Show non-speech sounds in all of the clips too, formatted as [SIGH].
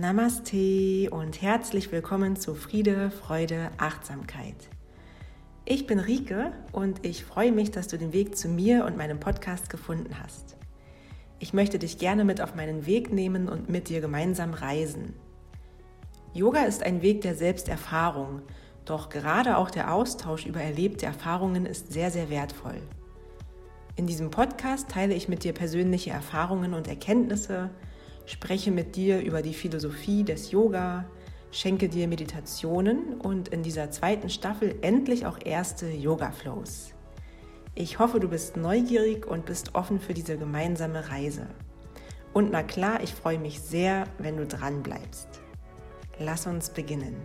Namaste und herzlich willkommen zu Friede, Freude, Achtsamkeit. Ich bin Rike und ich freue mich, dass du den Weg zu mir und meinem Podcast gefunden hast. Ich möchte dich gerne mit auf meinen Weg nehmen und mit dir gemeinsam reisen. Yoga ist ein Weg der Selbsterfahrung, doch gerade auch der Austausch über erlebte Erfahrungen ist sehr, sehr wertvoll. In diesem Podcast teile ich mit dir persönliche Erfahrungen und Erkenntnisse, spreche mit dir über die Philosophie des Yoga, schenke dir Meditationen und in dieser zweiten Staffel endlich auch erste Yoga-Flows. Ich hoffe, du bist neugierig und bist offen für diese gemeinsame Reise. Und na klar, ich freue mich sehr, wenn du dran bleibst. Lass uns beginnen.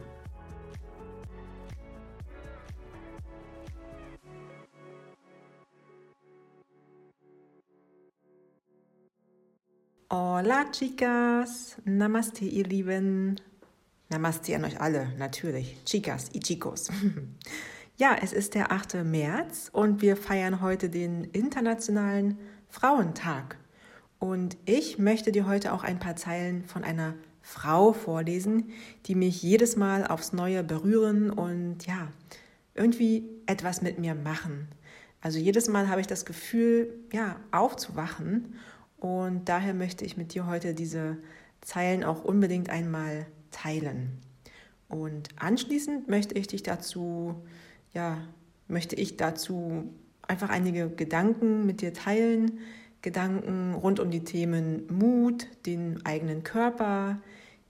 Hola chicas, Namaste ihr Lieben. Namaste an euch alle, natürlich. Chicas y chicos. [LAUGHS] ja, es ist der 8. März und wir feiern heute den Internationalen Frauentag. Und ich möchte dir heute auch ein paar Zeilen von einer Frau vorlesen, die mich jedes Mal aufs Neue berühren und ja, irgendwie etwas mit mir machen. Also jedes Mal habe ich das Gefühl, ja, aufzuwachen und daher möchte ich mit dir heute diese Zeilen auch unbedingt einmal teilen. Und anschließend möchte ich dich dazu, ja, möchte ich dazu einfach einige Gedanken mit dir teilen. Gedanken rund um die Themen Mut, den eigenen Körper,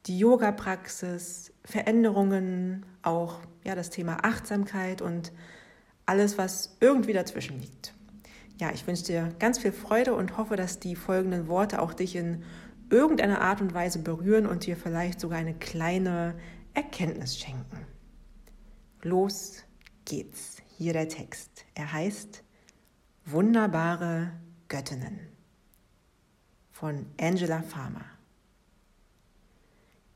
die Yoga-Praxis, Veränderungen, auch ja, das Thema Achtsamkeit und alles, was irgendwie dazwischen liegt ja, ich wünsche dir ganz viel Freude und hoffe, dass die folgenden Worte auch dich in irgendeiner Art und Weise berühren und dir vielleicht sogar eine kleine Erkenntnis schenken. Los geht's. Hier der Text. Er heißt Wunderbare Göttinnen von Angela Farmer.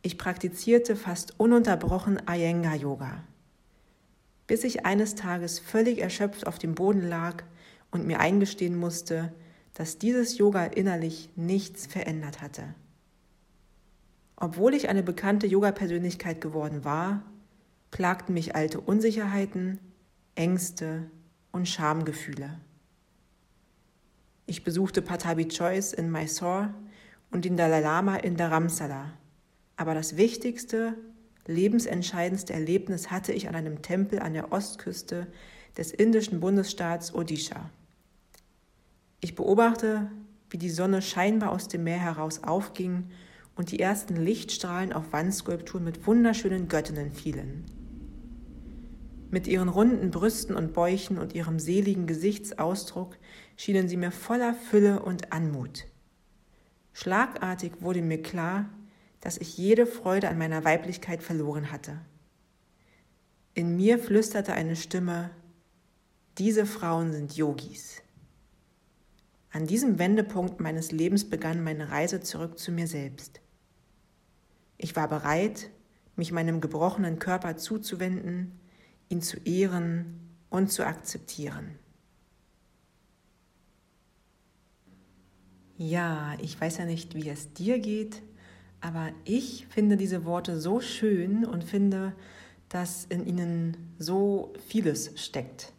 Ich praktizierte fast ununterbrochen Iyengar Yoga, bis ich eines Tages völlig erschöpft auf dem Boden lag und mir eingestehen musste, dass dieses Yoga innerlich nichts verändert hatte. Obwohl ich eine bekannte Yoga-Persönlichkeit geworden war, plagten mich alte Unsicherheiten, Ängste und Schamgefühle. Ich besuchte Patabi Choice in Mysore und den Dalai Lama in Dharamsala. Aber das wichtigste, lebensentscheidendste Erlebnis hatte ich an einem Tempel an der Ostküste des indischen Bundesstaats Odisha. Ich beobachte, wie die Sonne scheinbar aus dem Meer heraus aufging und die ersten Lichtstrahlen auf Wandskulpturen mit wunderschönen Göttinnen fielen. Mit ihren runden Brüsten und Bäuchen und ihrem seligen Gesichtsausdruck schienen sie mir voller Fülle und Anmut. Schlagartig wurde mir klar, dass ich jede Freude an meiner Weiblichkeit verloren hatte. In mir flüsterte eine Stimme, diese Frauen sind Yogis. An diesem Wendepunkt meines Lebens begann meine Reise zurück zu mir selbst. Ich war bereit, mich meinem gebrochenen Körper zuzuwenden, ihn zu ehren und zu akzeptieren. Ja, ich weiß ja nicht, wie es dir geht, aber ich finde diese Worte so schön und finde, dass in ihnen so vieles steckt.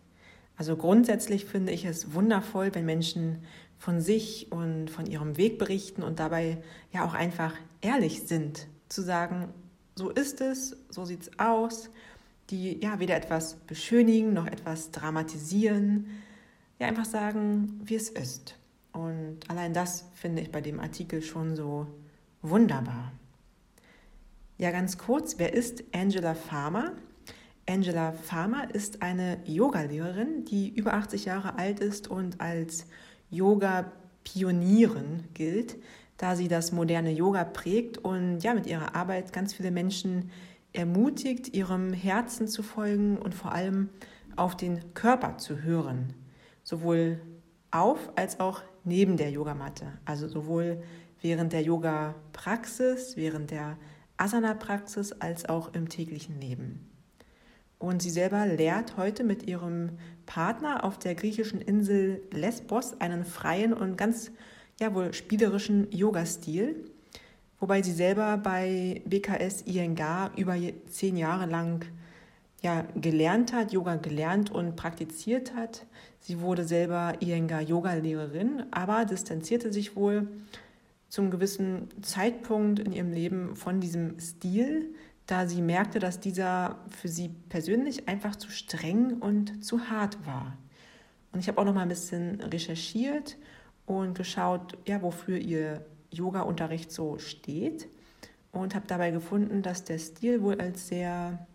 Also grundsätzlich finde ich es wundervoll, wenn Menschen von sich und von ihrem Weg berichten und dabei ja auch einfach ehrlich sind, zu sagen, so ist es, so sieht es aus, die ja weder etwas beschönigen noch etwas dramatisieren, ja einfach sagen, wie es ist. Und allein das finde ich bei dem Artikel schon so wunderbar. Ja, ganz kurz, wer ist Angela Farmer? Angela Farmer ist eine Yogalehrerin, die über 80 Jahre alt ist und als Yoga-Pionierin gilt, da sie das moderne Yoga prägt und ja mit ihrer Arbeit ganz viele Menschen ermutigt, ihrem Herzen zu folgen und vor allem auf den Körper zu hören, sowohl auf als auch neben der Yogamatte, also sowohl während der Yoga-Praxis, während der Asana-Praxis als auch im täglichen Leben. Und sie selber lehrt heute mit ihrem Partner auf der griechischen Insel Lesbos einen freien und ganz ja wohl spielerischen Yoga-Stil. wobei sie selber bei BKS Iyengar über zehn Jahre lang ja, gelernt hat, Yoga gelernt und praktiziert hat. Sie wurde selber Iyengar-Yoga-Lehrerin, aber distanzierte sich wohl zum gewissen Zeitpunkt in ihrem Leben von diesem Stil, da sie merkte, dass dieser für sie persönlich einfach zu streng und zu hart war. Und ich habe auch noch mal ein bisschen recherchiert und geschaut, ja, wofür ihr Yoga-Unterricht so steht und habe dabei gefunden, dass der Stil wohl als sehr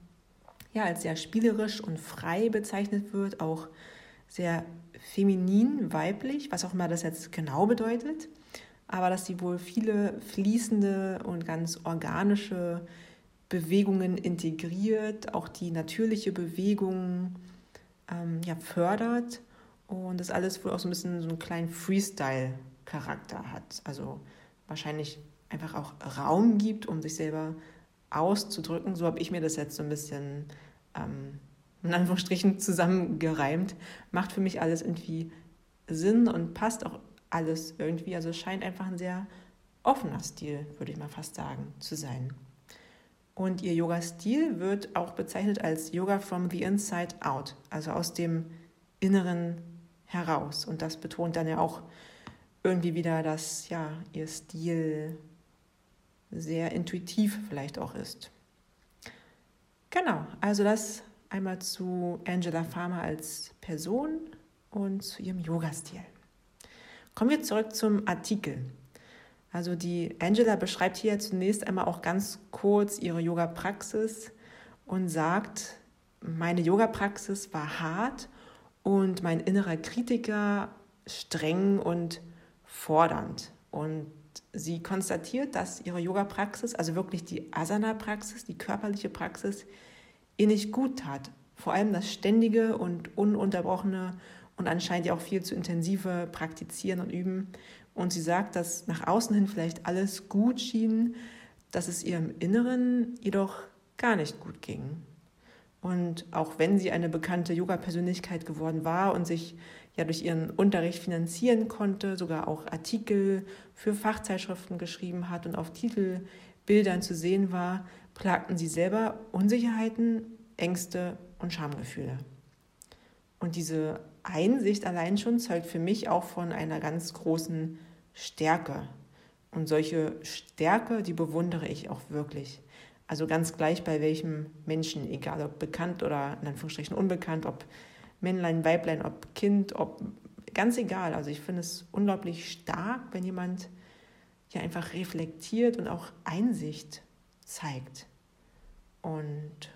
ja, als sehr spielerisch und frei bezeichnet wird, auch sehr feminin, weiblich, was auch immer das jetzt genau bedeutet, aber dass sie wohl viele fließende und ganz organische Bewegungen integriert, auch die natürliche Bewegung ähm, ja, fördert und das alles wohl auch so ein bisschen so einen kleinen Freestyle-Charakter hat. Also wahrscheinlich einfach auch Raum gibt, um sich selber auszudrücken. So habe ich mir das jetzt so ein bisschen ähm, in Anführungsstrichen [LAUGHS] zusammengereimt. Macht für mich alles irgendwie Sinn und passt auch alles irgendwie. Also es scheint einfach ein sehr offener Stil, würde ich mal fast sagen, zu sein. Und ihr Yoga-Stil wird auch bezeichnet als Yoga from the inside out, also aus dem Inneren heraus. Und das betont dann ja auch irgendwie wieder, dass ja ihr Stil sehr intuitiv vielleicht auch ist. Genau, also das einmal zu Angela Farmer als Person und zu ihrem Yoga-Stil. Kommen wir zurück zum Artikel. Also die Angela beschreibt hier zunächst einmal auch ganz kurz ihre Yoga-Praxis und sagt, meine Yoga-Praxis war hart und mein innerer Kritiker streng und fordernd. Und sie konstatiert, dass ihre Yoga-Praxis, also wirklich die Asana-Praxis, die körperliche Praxis, ihr nicht gut tat. Vor allem das ständige und ununterbrochene und anscheinend ja auch viel zu intensive Praktizieren und Üben. Und sie sagt, dass nach außen hin vielleicht alles gut schien, dass es ihr im Inneren jedoch gar nicht gut ging. Und auch wenn sie eine bekannte Yoga-Persönlichkeit geworden war und sich ja durch ihren Unterricht finanzieren konnte, sogar auch Artikel für Fachzeitschriften geschrieben hat und auf Titelbildern zu sehen war, plagten sie selber Unsicherheiten, Ängste und Schamgefühle. Und diese Einsicht allein schon zeugt für mich auch von einer ganz großen Stärke. Und solche Stärke, die bewundere ich auch wirklich. Also ganz gleich bei welchem Menschen, egal ob bekannt oder in Anführungsstrichen unbekannt, ob Männlein, Weiblein, ob Kind, ob ganz egal. Also ich finde es unglaublich stark, wenn jemand ja einfach reflektiert und auch Einsicht zeigt. Und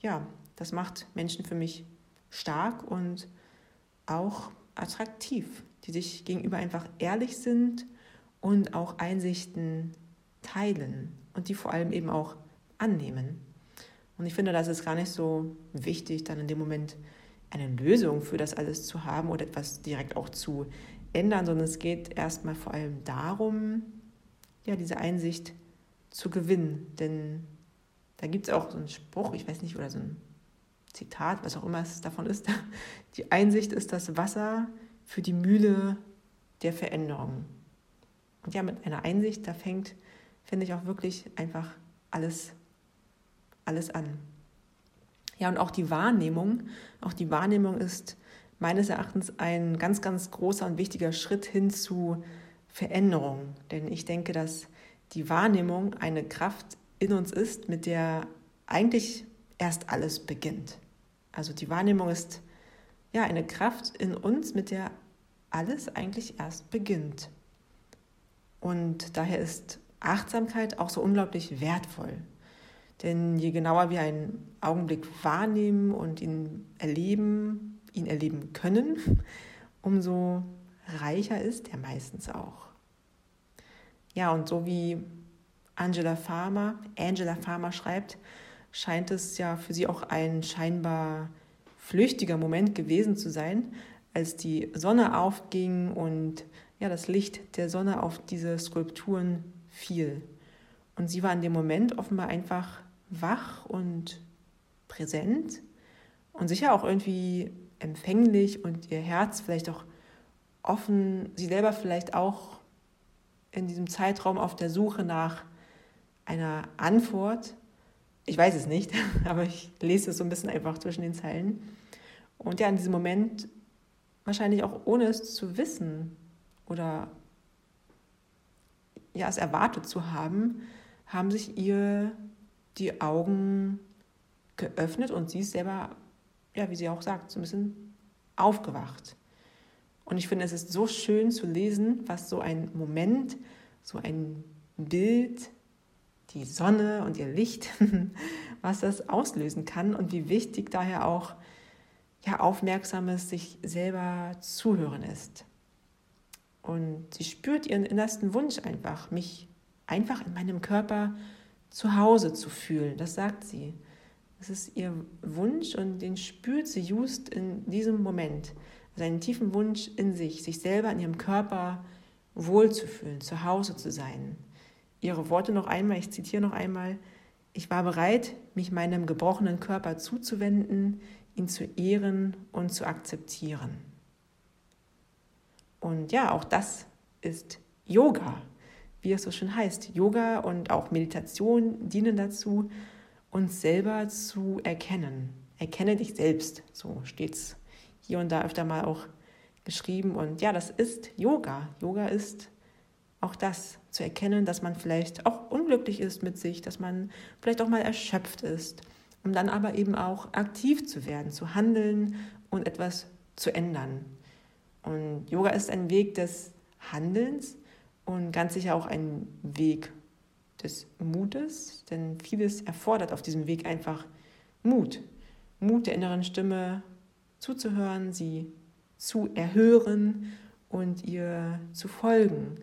ja, das macht Menschen für mich stark und auch attraktiv, die sich gegenüber einfach ehrlich sind und auch Einsichten teilen und die vor allem eben auch annehmen. Und ich finde, das ist gar nicht so wichtig, dann in dem Moment eine Lösung für das alles zu haben oder etwas direkt auch zu ändern, sondern es geht erstmal vor allem darum, ja, diese Einsicht zu gewinnen. Denn da gibt es auch so einen Spruch, ich weiß nicht, oder so ein Zitat, was auch immer es davon ist. [LAUGHS] Die Einsicht ist das Wasser für die Mühle der Veränderung. Und ja, mit einer Einsicht, da fängt, finde ich, auch wirklich einfach alles, alles an. Ja, und auch die Wahrnehmung, auch die Wahrnehmung ist meines Erachtens ein ganz, ganz großer und wichtiger Schritt hin zu Veränderung. Denn ich denke, dass die Wahrnehmung eine Kraft in uns ist, mit der eigentlich erst alles beginnt. Also die Wahrnehmung ist ja eine Kraft in uns, mit der alles eigentlich erst beginnt. Und daher ist Achtsamkeit auch so unglaublich wertvoll. Denn je genauer wir einen Augenblick wahrnehmen und ihn erleben, ihn erleben können, [LAUGHS] umso reicher ist er meistens auch. Ja, und so wie Angela Farmer, Angela Farmer schreibt, scheint es ja für sie auch ein scheinbar flüchtiger Moment gewesen zu sein, als die Sonne aufging und ja, das Licht der Sonne auf diese Skulpturen fiel. Und sie war in dem Moment offenbar einfach wach und präsent und sicher auch irgendwie empfänglich und ihr Herz vielleicht auch offen, sie selber vielleicht auch in diesem Zeitraum auf der Suche nach einer Antwort. Ich weiß es nicht, [LAUGHS] aber ich lese es so ein bisschen einfach zwischen den Zeilen. Und ja, in diesem Moment, wahrscheinlich auch ohne es zu wissen oder ja, es erwartet zu haben, haben sich ihr die Augen geöffnet und sie ist selber, ja, wie sie auch sagt, so ein bisschen aufgewacht. Und ich finde, es ist so schön zu lesen, was so ein Moment, so ein Bild, die Sonne und ihr Licht, [LAUGHS] was das auslösen kann und wie wichtig daher auch ja, aufmerksames sich selber zuhören ist. Und sie spürt ihren innersten Wunsch einfach, mich einfach in meinem Körper zu Hause zu fühlen. Das sagt sie. Das ist ihr Wunsch und den spürt sie just in diesem Moment seinen tiefen Wunsch in sich, sich selber in ihrem Körper wohlzufühlen, zu Hause zu sein. Ihre Worte noch einmal, ich zitiere noch einmal, ich war bereit, mich meinem gebrochenen Körper zuzuwenden, ihn zu ehren und zu akzeptieren. Und ja, auch das ist Yoga, wie es so schön heißt. Yoga und auch Meditation dienen dazu, uns selber zu erkennen. Erkenne dich selbst, so steht es hier und da öfter mal auch geschrieben. Und ja, das ist Yoga. Yoga ist auch das zu erkennen, dass man vielleicht auch unglücklich ist mit sich, dass man vielleicht auch mal erschöpft ist, um dann aber eben auch aktiv zu werden, zu handeln und etwas zu ändern. Und Yoga ist ein Weg des Handelns und ganz sicher auch ein Weg des Mutes, denn vieles erfordert auf diesem Weg einfach Mut. Mut der inneren Stimme zuzuhören, sie zu erhören und ihr zu folgen.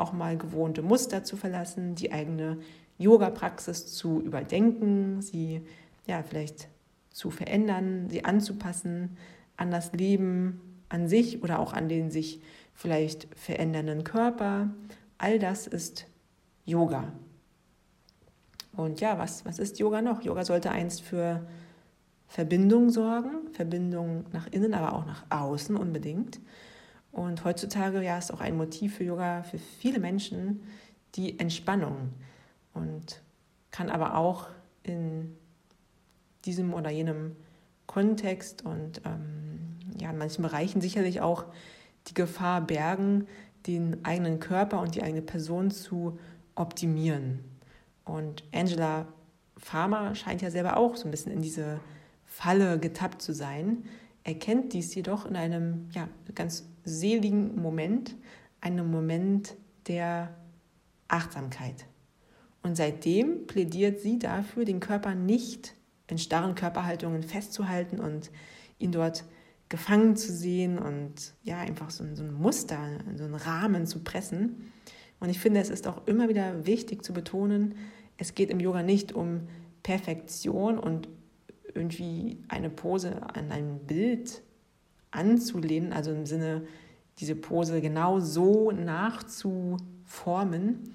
Auch mal gewohnte Muster zu verlassen, die eigene Yoga-Praxis zu überdenken, sie ja vielleicht zu verändern, sie anzupassen an das Leben an sich oder auch an den sich vielleicht verändernden Körper. All das ist Yoga. Und ja, was, was ist Yoga noch? Yoga sollte einst für Verbindung sorgen, Verbindung nach innen, aber auch nach außen unbedingt. Und heutzutage ja ist auch ein Motiv für Yoga für viele Menschen die Entspannung und kann aber auch in diesem oder jenem Kontext und ähm, ja in manchen Bereichen sicherlich auch die Gefahr bergen, den eigenen Körper und die eigene Person zu optimieren. Und Angela Farmer scheint ja selber auch so ein bisschen in diese Falle getappt zu sein, erkennt dies jedoch in einem ja, ganz seligen Moment, einem Moment der Achtsamkeit. Und seitdem plädiert sie dafür, den Körper nicht in starren Körperhaltungen festzuhalten und ihn dort gefangen zu sehen und ja, einfach so ein, so ein Muster, so einen Rahmen zu pressen. Und ich finde, es ist auch immer wieder wichtig zu betonen, es geht im Yoga nicht um Perfektion und irgendwie eine Pose an ein Bild anzulehnen, also im Sinne, diese Pose genau so nachzuformen.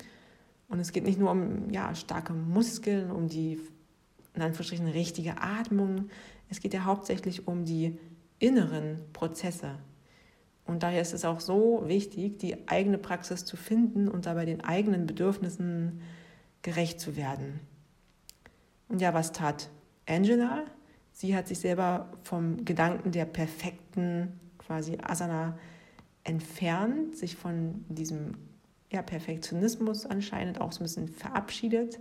Und es geht nicht nur um ja, starke Muskeln, um die in Anführungsstrichen richtige Atmung. Es geht ja hauptsächlich um die inneren Prozesse. Und daher ist es auch so wichtig, die eigene Praxis zu finden und dabei den eigenen Bedürfnissen gerecht zu werden. Und ja, was tat Angela, sie hat sich selber vom Gedanken der perfekten quasi Asana entfernt, sich von diesem ja, Perfektionismus anscheinend auch so ein bisschen verabschiedet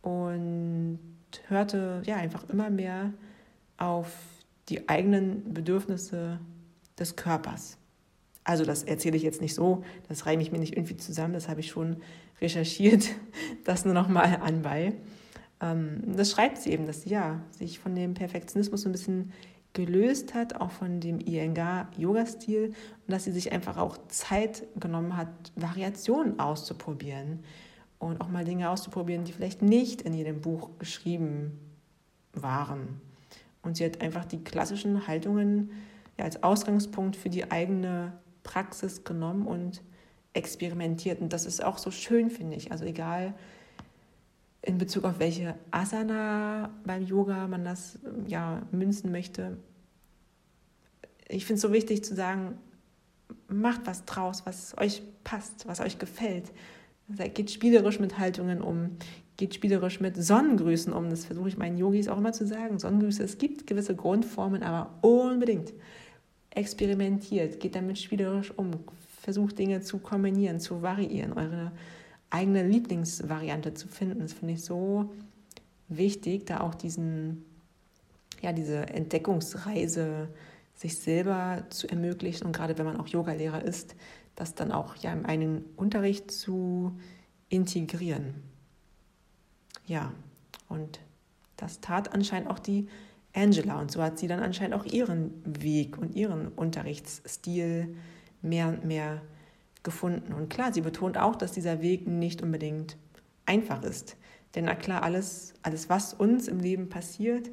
und hörte ja einfach immer mehr auf die eigenen Bedürfnisse des Körpers. Also das erzähle ich jetzt nicht so, das reime ich mir nicht irgendwie zusammen, das habe ich schon recherchiert, [LAUGHS] das nur noch mal anbei. Ähm, das schreibt sie eben, dass sie ja sich von dem Perfektionismus so ein bisschen gelöst hat, auch von dem Iyengar-Yoga-Stil und dass sie sich einfach auch Zeit genommen hat, Variationen auszuprobieren und auch mal Dinge auszuprobieren, die vielleicht nicht in jedem Buch geschrieben waren. Und sie hat einfach die klassischen Haltungen ja, als Ausgangspunkt für die eigene Praxis genommen und experimentiert. Und das ist auch so schön, finde ich. Also egal, in Bezug auf welche Asana beim Yoga man das ja münzen möchte. Ich finde es so wichtig zu sagen, macht was draus, was euch passt, was euch gefällt. Geht spielerisch mit Haltungen um, geht spielerisch mit Sonnengrüßen um. Das versuche ich meinen Yogis auch immer zu sagen. Sonnengrüße, es gibt gewisse Grundformen, aber unbedingt experimentiert, geht damit spielerisch um, versucht Dinge zu kombinieren, zu variieren, eure eigene Lieblingsvariante zu finden. Das finde ich so wichtig, da auch diesen, ja, diese Entdeckungsreise sich selber zu ermöglichen und gerade wenn man auch Yogalehrer ist, das dann auch ja im einen Unterricht zu integrieren. Ja, und das tat anscheinend auch die Angela und so hat sie dann anscheinend auch ihren Weg und ihren Unterrichtsstil mehr und mehr gefunden. Und klar, sie betont auch, dass dieser Weg nicht unbedingt einfach ist. Denn na klar, alles, alles, was uns im Leben passiert,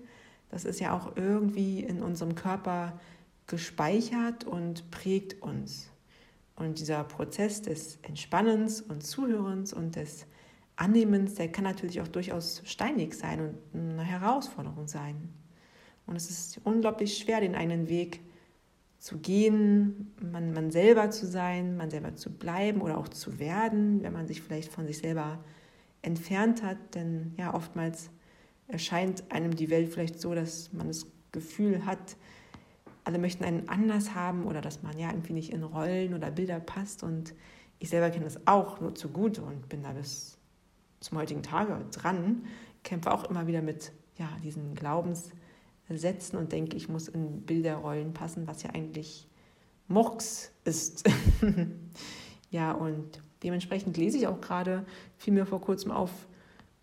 das ist ja auch irgendwie in unserem Körper gespeichert und prägt uns. Und dieser Prozess des Entspannens und Zuhörens und des Annehmens, der kann natürlich auch durchaus steinig sein und eine Herausforderung sein. Und es ist unglaublich schwer, den einen Weg zu gehen, man, man selber zu sein, man selber zu bleiben oder auch zu werden, wenn man sich vielleicht von sich selber entfernt hat. Denn ja, oftmals erscheint einem die Welt vielleicht so, dass man das Gefühl hat, alle möchten einen anders haben oder dass man ja irgendwie nicht in Rollen oder Bilder passt. Und ich selber kenne das auch nur zu gut und bin da bis zum heutigen Tage dran, kämpfe auch immer wieder mit ja, diesen Glaubens- setzen und denke, ich muss in Bilderrollen passen, was ja eigentlich Murks ist. [LAUGHS] ja, und dementsprechend lese ich auch gerade, fiel mir vor kurzem auf,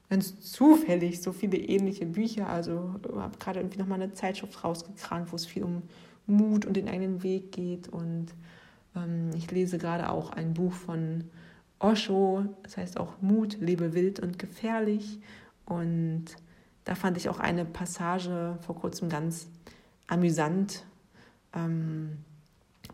ganz zufällig so viele ähnliche Bücher. Also habe gerade irgendwie nochmal eine Zeitschrift rausgekramt, wo es viel um Mut und den eigenen Weg geht. Und ähm, ich lese gerade auch ein Buch von Osho, das heißt auch Mut, lebe wild und gefährlich. Und da fand ich auch eine Passage vor kurzem ganz amüsant, ähm,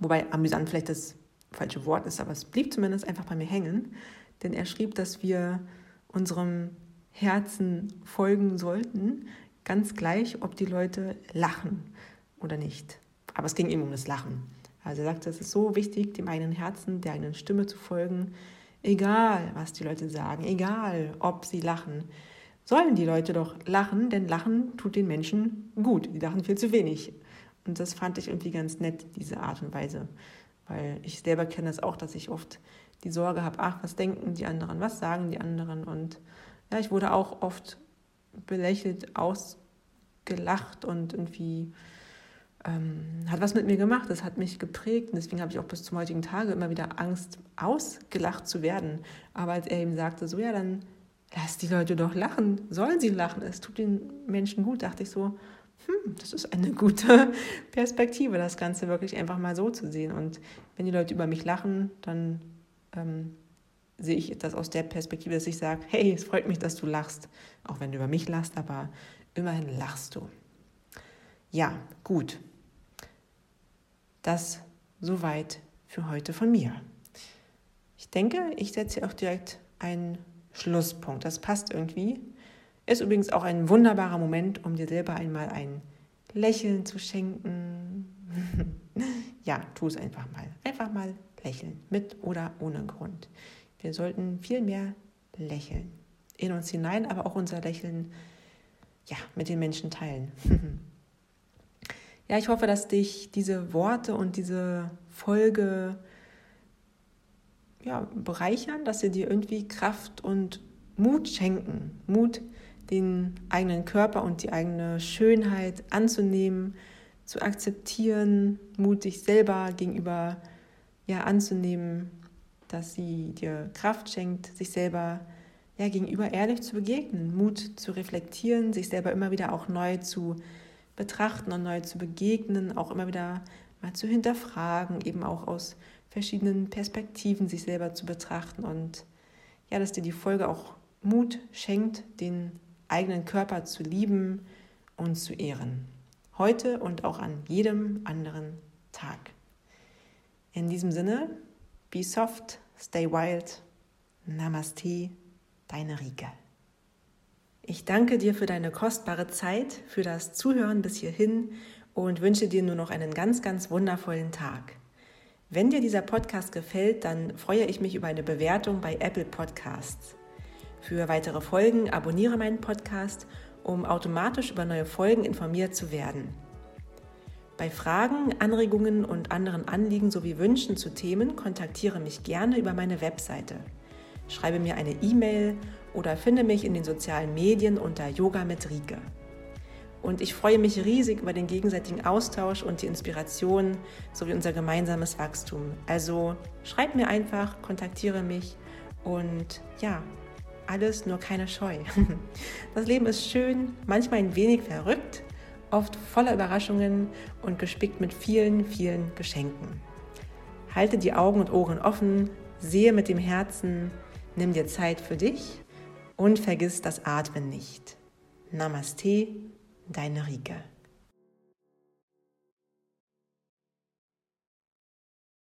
wobei amüsant vielleicht das falsche Wort ist, aber es blieb zumindest einfach bei mir hängen, denn er schrieb, dass wir unserem Herzen folgen sollten, ganz gleich, ob die Leute lachen oder nicht. Aber es ging ihm um das Lachen. Also er sagte, es ist so wichtig, dem eigenen Herzen, der eigenen Stimme zu folgen, egal was die Leute sagen, egal ob sie lachen sollen die Leute doch lachen, denn Lachen tut den Menschen gut. Die lachen viel zu wenig. Und das fand ich irgendwie ganz nett, diese Art und Weise. Weil ich selber kenne es das auch, dass ich oft die Sorge habe, ach, was denken die anderen, was sagen die anderen. Und ja, ich wurde auch oft belächelt, ausgelacht und irgendwie ähm, hat was mit mir gemacht. Das hat mich geprägt. Und deswegen habe ich auch bis zum heutigen Tage immer wieder Angst, ausgelacht zu werden. Aber als er ihm sagte, so ja, dann lass die Leute doch lachen, sollen sie lachen, es tut den Menschen gut, dachte ich so, hm, das ist eine [LAUGHS] gute Perspektive, das Ganze wirklich einfach mal so zu sehen. Und wenn die Leute über mich lachen, dann ähm, sehe ich das aus der Perspektive, dass ich sage, hey, es freut mich, dass du lachst, auch wenn du über mich lachst, aber immerhin lachst du. Ja, gut. Das soweit für heute von mir. Ich denke, ich setze auch direkt ein Schlusspunkt. Das passt irgendwie. Ist übrigens auch ein wunderbarer Moment, um dir selber einmal ein Lächeln zu schenken. [LAUGHS] ja, tu es einfach mal. Einfach mal lächeln, mit oder ohne Grund. Wir sollten viel mehr lächeln. In uns hinein, aber auch unser Lächeln ja, mit den Menschen teilen. [LAUGHS] ja, ich hoffe, dass dich diese Worte und diese Folge ja, bereichern, dass sie dir irgendwie Kraft und Mut schenken. Mut, den eigenen Körper und die eigene Schönheit anzunehmen, zu akzeptieren, Mut, dich selber gegenüber ja, anzunehmen, dass sie dir Kraft schenkt, sich selber ja, gegenüber ehrlich zu begegnen, Mut zu reflektieren, sich selber immer wieder auch neu zu betrachten und neu zu begegnen, auch immer wieder mal zu hinterfragen, eben auch aus verschiedenen Perspektiven sich selber zu betrachten und ja, dass dir die Folge auch Mut schenkt, den eigenen Körper zu lieben und zu ehren. Heute und auch an jedem anderen Tag. In diesem Sinne, be soft, stay wild. Namaste, deine Rike. Ich danke dir für deine kostbare Zeit, für das Zuhören bis hierhin und wünsche dir nur noch einen ganz, ganz wundervollen Tag. Wenn dir dieser Podcast gefällt, dann freue ich mich über eine Bewertung bei Apple Podcasts. Für weitere Folgen abonniere meinen Podcast, um automatisch über neue Folgen informiert zu werden. Bei Fragen, Anregungen und anderen Anliegen sowie Wünschen zu Themen kontaktiere mich gerne über meine Webseite. Schreibe mir eine E-Mail oder finde mich in den sozialen Medien unter Yoga mit Rike. Und ich freue mich riesig über den gegenseitigen Austausch und die Inspiration sowie unser gemeinsames Wachstum. Also schreib mir einfach, kontaktiere mich und ja, alles nur keine Scheu. [LAUGHS] Das Leben ist schön, manchmal ein wenig verrückt, oft voller Überraschungen und gespickt mit vielen, vielen Geschenken. Halte die Augen und Ohren offen, sehe mit dem Herzen, nimm dir Zeit für dich und vergiss das Atmen nicht. Namaste, deine Rike.